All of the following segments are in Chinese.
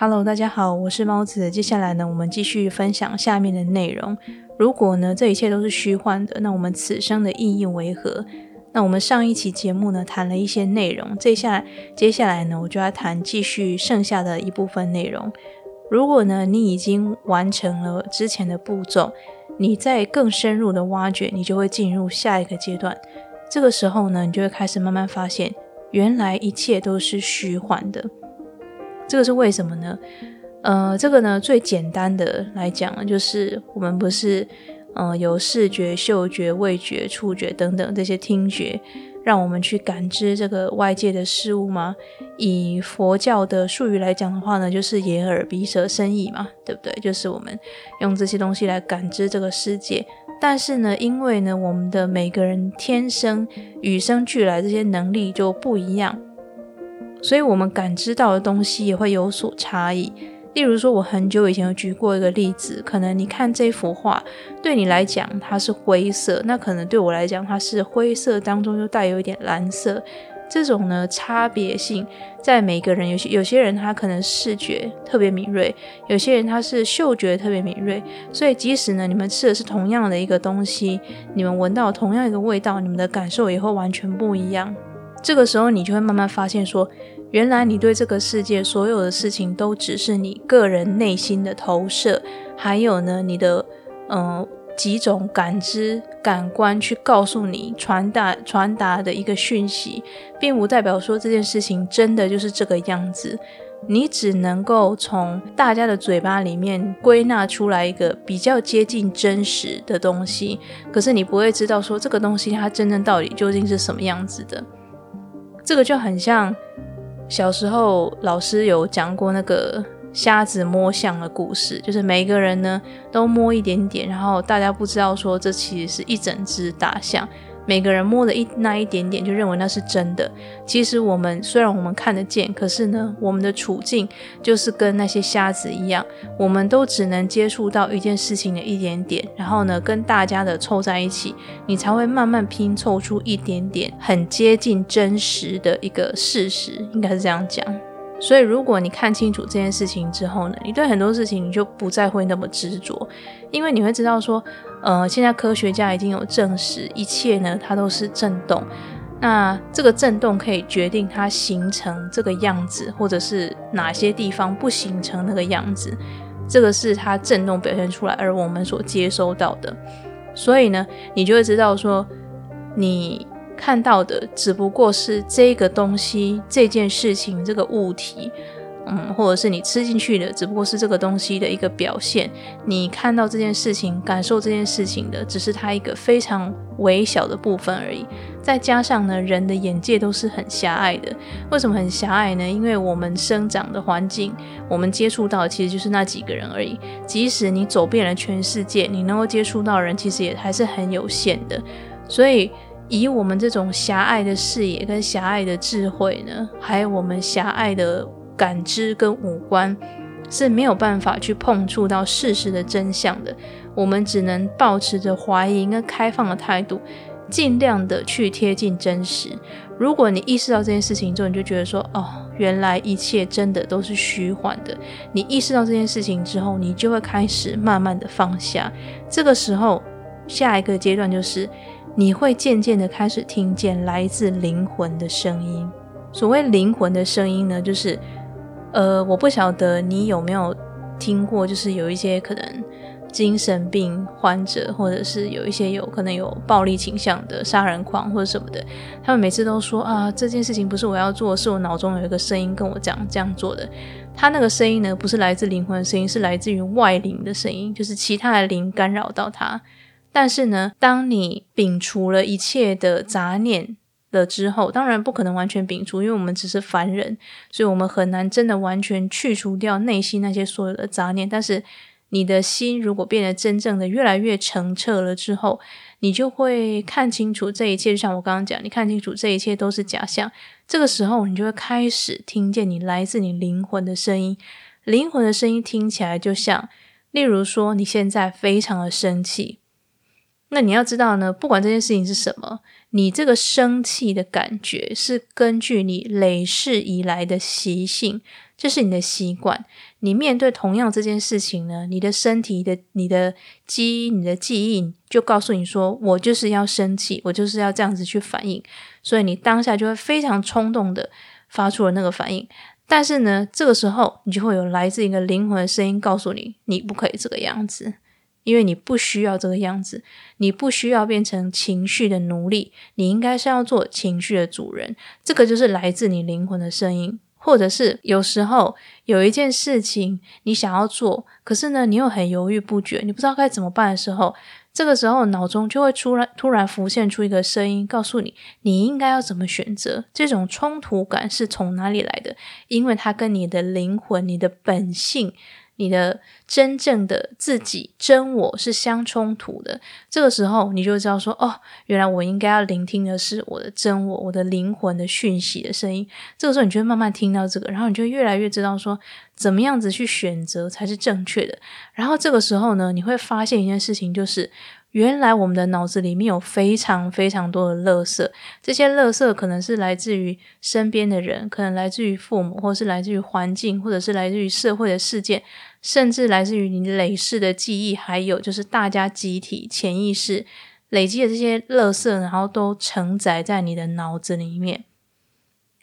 Hello，大家好，我是猫子。接下来呢，我们继续分享下面的内容。如果呢，这一切都是虚幻的，那我们此生的意义为何？那我们上一期节目呢，谈了一些内容。这下接下来呢，我就要谈继续剩下的一部分内容。如果呢，你已经完成了之前的步骤，你在更深入的挖掘，你就会进入下一个阶段。这个时候呢，你就会开始慢慢发现，原来一切都是虚幻的。这个是为什么呢？呃，这个呢，最简单的来讲，就是我们不是，呃，有视觉、嗅觉、味觉、触觉等等这些听觉。让我们去感知这个外界的事物吗？以佛教的术语来讲的话呢，就是眼耳鼻舌身意嘛，对不对？就是我们用这些东西来感知这个世界。但是呢，因为呢，我们的每个人天生与生俱来这些能力就不一样，所以我们感知到的东西也会有所差异。例如说，我很久以前有举过一个例子，可能你看这幅画，对你来讲它是灰色，那可能对我来讲它是灰色当中又带有一点蓝色。这种呢差别性，在每个人有些有些人他可能视觉特别敏锐，有些人他是嗅觉特别敏锐，所以即使呢你们吃的是同样的一个东西，你们闻到同样一个味道，你们的感受也会完全不一样。这个时候你就会慢慢发现说。原来你对这个世界所有的事情都只是你个人内心的投射，还有呢，你的嗯几种感知感官去告诉你传达传达的一个讯息，并不代表说这件事情真的就是这个样子。你只能够从大家的嘴巴里面归纳出来一个比较接近真实的东西，可是你不会知道说这个东西它真正到底究竟是什么样子的。这个就很像。小时候，老师有讲过那个瞎子摸象的故事，就是每一个人呢都摸一点点，然后大家不知道说这其实是一整只大象。每个人摸了一那一点点，就认为那是真的。其实我们虽然我们看得见，可是呢，我们的处境就是跟那些瞎子一样，我们都只能接触到一件事情的一点点，然后呢，跟大家的凑在一起，你才会慢慢拼凑出一点点很接近真实的一个事实，应该是这样讲。所以，如果你看清楚这件事情之后呢，你对很多事情你就不再会那么执着，因为你会知道说，呃，现在科学家已经有证实，一切呢它都是震动，那这个震动可以决定它形成这个样子，或者是哪些地方不形成那个样子，这个是它震动表现出来，而我们所接收到的，所以呢，你就会知道说，你。看到的只不过是这个东西、这件事情、这个物体，嗯，或者是你吃进去的，只不过是这个东西的一个表现。你看到这件事情、感受这件事情的，只是它一个非常微小的部分而已。再加上呢，人的眼界都是很狭隘的。为什么很狭隘呢？因为我们生长的环境，我们接触到的其实就是那几个人而已。即使你走遍了全世界，你能够接触到人，其实也还是很有限的。所以。以我们这种狭隘的视野跟狭隘的智慧呢，还有我们狭隘的感知跟五官，是没有办法去碰触到事实的真相的。我们只能保持着怀疑跟开放的态度，尽量的去贴近真实。如果你意识到这件事情之后，你就觉得说，哦，原来一切真的都是虚幻的。你意识到这件事情之后，你就会开始慢慢的放下。这个时候，下一个阶段就是。你会渐渐的开始听见来自灵魂的声音。所谓灵魂的声音呢，就是，呃，我不晓得你有没有听过，就是有一些可能精神病患者，或者是有一些有可能有暴力倾向的杀人狂或者什么的，他们每次都说啊，这件事情不是我要做，是我脑中有一个声音跟我讲这样做的。他那个声音呢，不是来自灵魂的声音，是来自于外灵的声音，就是其他的灵干扰到他。但是呢，当你摒除了一切的杂念了之后，当然不可能完全摒除，因为我们只是凡人，所以我们很难真的完全去除掉内心那些所有的杂念。但是你的心如果变得真正的越来越澄澈了之后，你就会看清楚这一切。就像我刚刚讲，你看清楚这一切都是假象。这个时候，你就会开始听见你来自你灵魂的声音。灵魂的声音听起来就像，例如说，你现在非常的生气。那你要知道呢，不管这件事情是什么，你这个生气的感觉是根据你累世以来的习性，这是你的习惯。你面对同样这件事情呢，你的身体的、你的基因、你的记忆就告诉你说：“我就是要生气，我就是要这样子去反应。”所以你当下就会非常冲动的发出了那个反应。但是呢，这个时候你就会有来自一个灵魂的声音告诉你：“你不可以这个样子。”因为你不需要这个样子，你不需要变成情绪的奴隶，你应该是要做情绪的主人。这个就是来自你灵魂的声音，或者是有时候有一件事情你想要做，可是呢，你又很犹豫不决，你不知道该怎么办的时候，这个时候脑中就会突然突然浮现出一个声音，告诉你你应该要怎么选择。这种冲突感是从哪里来的？因为它跟你的灵魂、你的本性。你的真正的自己真我是相冲突的，这个时候你就知道说，哦，原来我应该要聆听的是我的真我，我的灵魂的讯息的声音。这个时候，你就会慢慢听到这个，然后你就越来越知道说，怎么样子去选择才是正确的。然后这个时候呢，你会发现一件事情，就是。原来我们的脑子里面有非常非常多的垃圾，这些垃圾可能是来自于身边的人，可能来自于父母，或是来自于环境，或者是来自于社会的事件，甚至来自于你累世的记忆，还有就是大家集体潜意识累积的这些垃圾，然后都承载在你的脑子里面。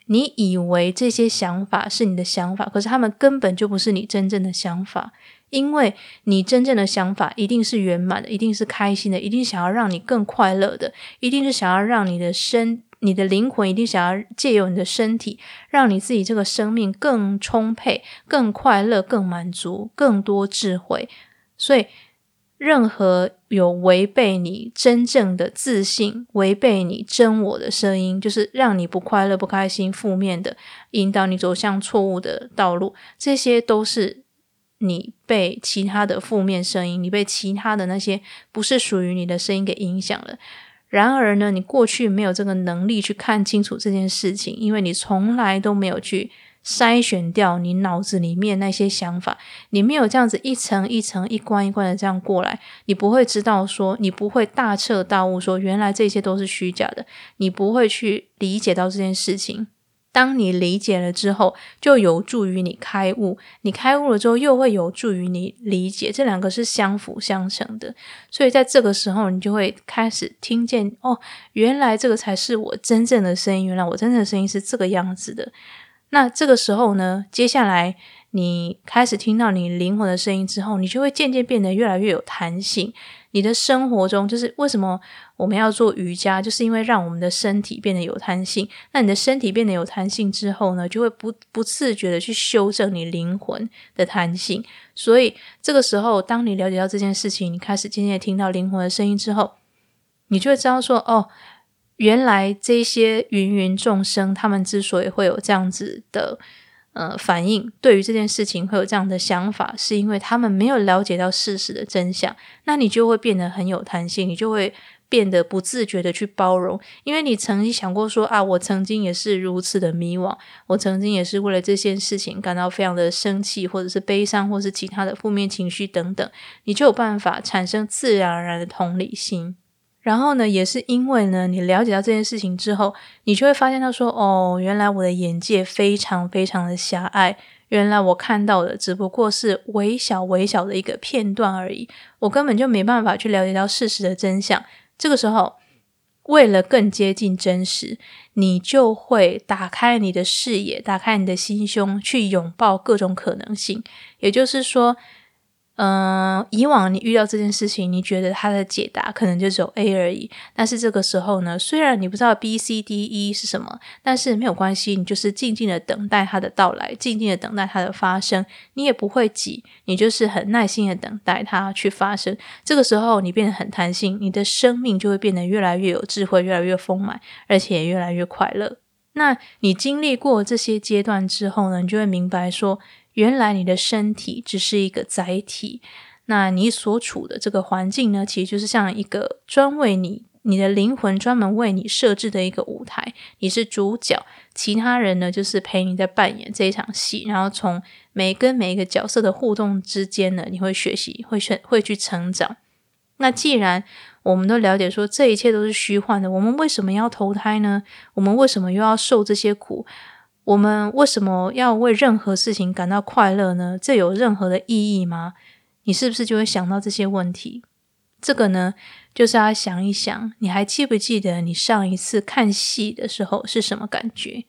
你以为这些想法是你的想法，可是他们根本就不是你真正的想法。因为你真正的想法一定是圆满的，一定是开心的，一定想要让你更快乐的，一定是想要让你的身、你的灵魂一定想要借由你的身体，让你自己这个生命更充沛、更快乐、更满足、更多智慧。所以，任何有违背你真正的自信、违背你真我的声音，就是让你不快乐、不开心、负面的，引导你走向错误的道路，这些都是。你被其他的负面声音，你被其他的那些不是属于你的声音给影响了。然而呢，你过去没有这个能力去看清楚这件事情，因为你从来都没有去筛选掉你脑子里面那些想法，你没有这样子一层一层、一关一关的这样过来，你不会知道说，你不会大彻大悟说，原来这些都是虚假的，你不会去理解到这件事情。当你理解了之后，就有助于你开悟。你开悟了之后，又会有助于你理解，这两个是相辅相成的。所以在这个时候，你就会开始听见哦，原来这个才是我真正的声音。原来我真正的声音是这个样子的。那这个时候呢，接下来你开始听到你灵魂的声音之后，你就会渐渐变得越来越有弹性。你的生活中，就是为什么我们要做瑜伽，就是因为让我们的身体变得有弹性。那你的身体变得有弹性之后呢，就会不不自觉的去修正你灵魂的弹性。所以这个时候，当你了解到这件事情，你开始渐渐听到灵魂的声音之后，你就会知道说，哦，原来这些芸芸众生，他们之所以会有这样子的。呃，反应对于这件事情会有这样的想法，是因为他们没有了解到事实的真相。那你就会变得很有弹性，你就会变得不自觉的去包容，因为你曾经想过说啊，我曾经也是如此的迷惘，我曾经也是为了这件事情感到非常的生气，或者是悲伤，或是其他的负面情绪等等，你就有办法产生自然而然的同理心。然后呢，也是因为呢，你了解到这件事情之后，你就会发现到说，哦，原来我的眼界非常非常的狭隘，原来我看到的只不过是微小微小的一个片段而已，我根本就没办法去了解到事实的真相。这个时候，为了更接近真实，你就会打开你的视野，打开你的心胸，去拥抱各种可能性。也就是说。嗯，以往你遇到这件事情，你觉得它的解答可能就只有 A 而已。但是这个时候呢，虽然你不知道 B、C、D、E 是什么，但是没有关系，你就是静静的等待它的到来，静静的等待它的发生。你也不会急，你就是很耐心的等待它去发生。这个时候，你变得很弹性，你的生命就会变得越来越有智慧，越来越丰满，而且越来越快乐。那你经历过这些阶段之后呢，你就会明白说。原来你的身体只是一个载体，那你所处的这个环境呢，其实就是像一个专为你、你的灵魂专门为你设置的一个舞台，你是主角，其他人呢就是陪你在扮演这一场戏，然后从每跟每一个角色的互动之间呢，你会学习，会学，会去成长。那既然我们都了解说这一切都是虚幻的。我们为什么要投胎呢？我们为什么又要受这些苦？我们为什么要为任何事情感到快乐呢？这有任何的意义吗？你是不是就会想到这些问题？这个呢，就是要想一想，你还记不记得你上一次看戏的时候是什么感觉？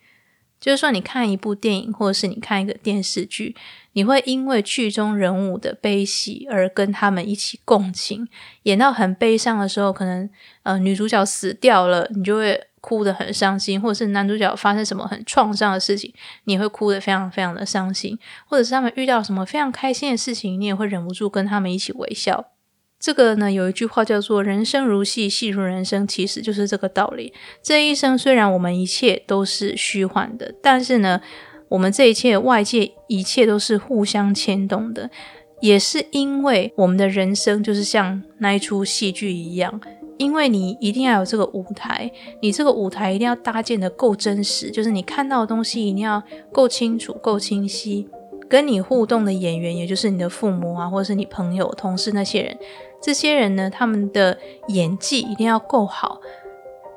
就是说，你看一部电影，或者是你看一个电视剧，你会因为剧中人物的悲喜而跟他们一起共情。演到很悲伤的时候，可能呃女主角死掉了，你就会哭得很伤心；或者是男主角发生什么很创伤的事情，你会哭得非常非常的伤心；或者是他们遇到什么非常开心的事情，你也会忍不住跟他们一起微笑。这个呢，有一句话叫做“人生如戏，戏如人生”，其实就是这个道理。这一生虽然我们一切都是虚幻的，但是呢，我们这一切外界一切都是互相牵动的，也是因为我们的人生就是像那一出戏剧一样，因为你一定要有这个舞台，你这个舞台一定要搭建的够真实，就是你看到的东西一定要够清楚、够清晰。跟你互动的演员，也就是你的父母啊，或者是你朋友、同事那些人。这些人呢，他们的演技一定要够好，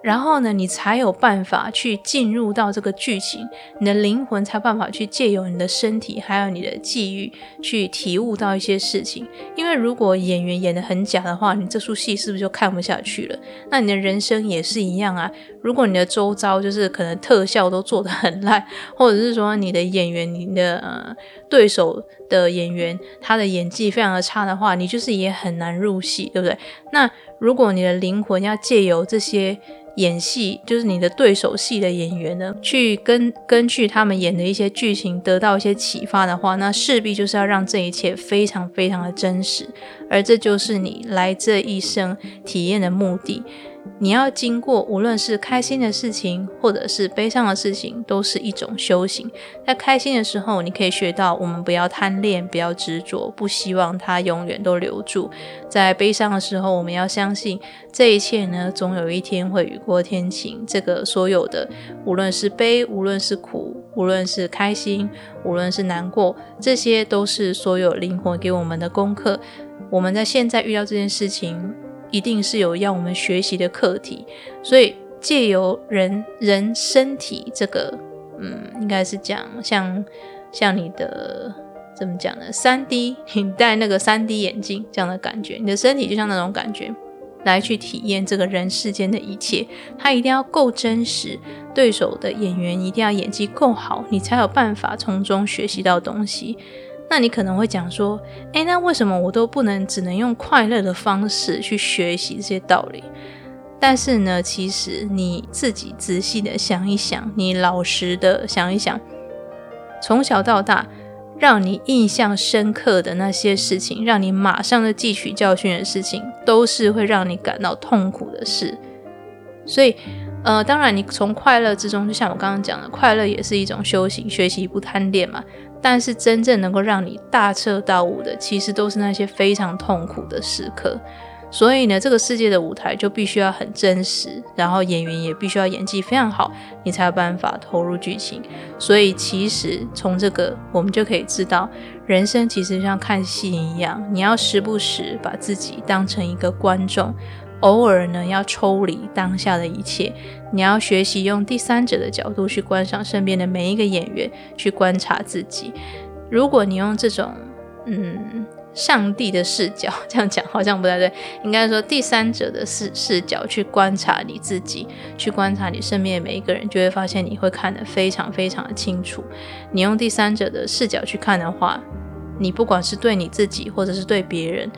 然后呢，你才有办法去进入到这个剧情，你的灵魂才办法去借由你的身体，还有你的际遇去体悟到一些事情。因为如果演员演的很假的话，你这出戏是不是就看不下去了？那你的人生也是一样啊。如果你的周遭就是可能特效都做得很烂，或者是说你的演员、你的对手的演员他的演技非常的差的话，你就是也很难入戏，对不对？那如果你的灵魂要借由这些。演戏就是你的对手戏的演员呢，去根根据他们演的一些剧情得到一些启发的话，那势必就是要让这一切非常非常的真实，而这就是你来这一生体验的目的。你要经过，无论是开心的事情，或者是悲伤的事情，都是一种修行。在开心的时候，你可以学到我们不要贪恋，不要执着，不希望它永远都留住；在悲伤的时候，我们要相信这一切呢，总有一天会雨过天晴。这个所有的，无论是悲，无论是苦，无论是开心，无论是难过，这些都是所有灵魂给我们的功课。我们在现在遇到这件事情。一定是有要我们学习的课题，所以借由人人身体这个，嗯，应该是讲像像你的怎么讲呢？三 D，你戴那个三 D 眼镜这样的感觉，你的身体就像那种感觉，来去体验这个人世间的一切，它一定要够真实，对手的演员一定要演技够好，你才有办法从中学习到东西。那你可能会讲说，诶，那为什么我都不能只能用快乐的方式去学习这些道理？但是呢，其实你自己仔细的想一想，你老实的想一想，从小到大让你印象深刻的那些事情，让你马上的汲取教训的事情，都是会让你感到痛苦的事。所以，呃，当然，你从快乐之中，就像我刚刚讲的，快乐也是一种修行，学习不贪恋嘛。但是真正能够让你大彻大悟的，其实都是那些非常痛苦的时刻。所以呢，这个世界的舞台就必须要很真实，然后演员也必须要演技非常好，你才有办法投入剧情。所以其实从这个我们就可以知道，人生其实像看戏一样，你要时不时把自己当成一个观众。偶尔呢，要抽离当下的一切，你要学习用第三者的角度去观赏身边的每一个演员，去观察自己。如果你用这种嗯上帝的视角，这样讲好像不太对，应该说第三者的视视角去观察你自己，去观察你身边的每一个人，就会发现你会看得非常非常的清楚。你用第三者的视角去看的话，你不管是对你自己，或者是对别人，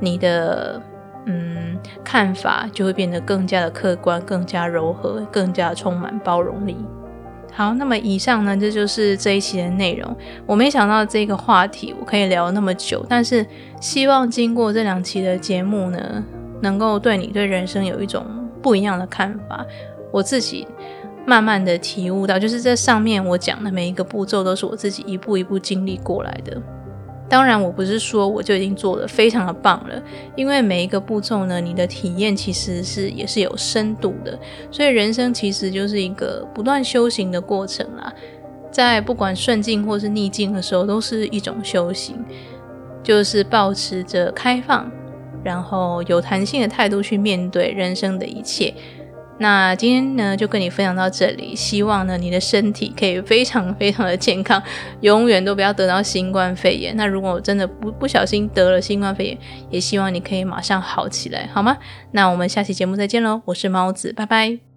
你的。嗯，看法就会变得更加的客观，更加柔和，更加充满包容力。好，那么以上呢，这就是这一期的内容。我没想到这个话题我可以聊那么久，但是希望经过这两期的节目呢，能够对你对人生有一种不一样的看法。我自己慢慢的体悟到，就是这上面我讲的每一个步骤，都是我自己一步一步经历过来的。当然，我不是说我就已经做的非常的棒了，因为每一个步骤呢，你的体验其实是也是有深度的，所以人生其实就是一个不断修行的过程啦。在不管顺境或是逆境的时候，都是一种修行，就是保持着开放，然后有弹性的态度去面对人生的一切。那今天呢，就跟你分享到这里。希望呢，你的身体可以非常非常的健康，永远都不要得到新冠肺炎。那如果真的不不小心得了新冠肺炎，也希望你可以马上好起来，好吗？那我们下期节目再见喽！我是猫子，拜拜。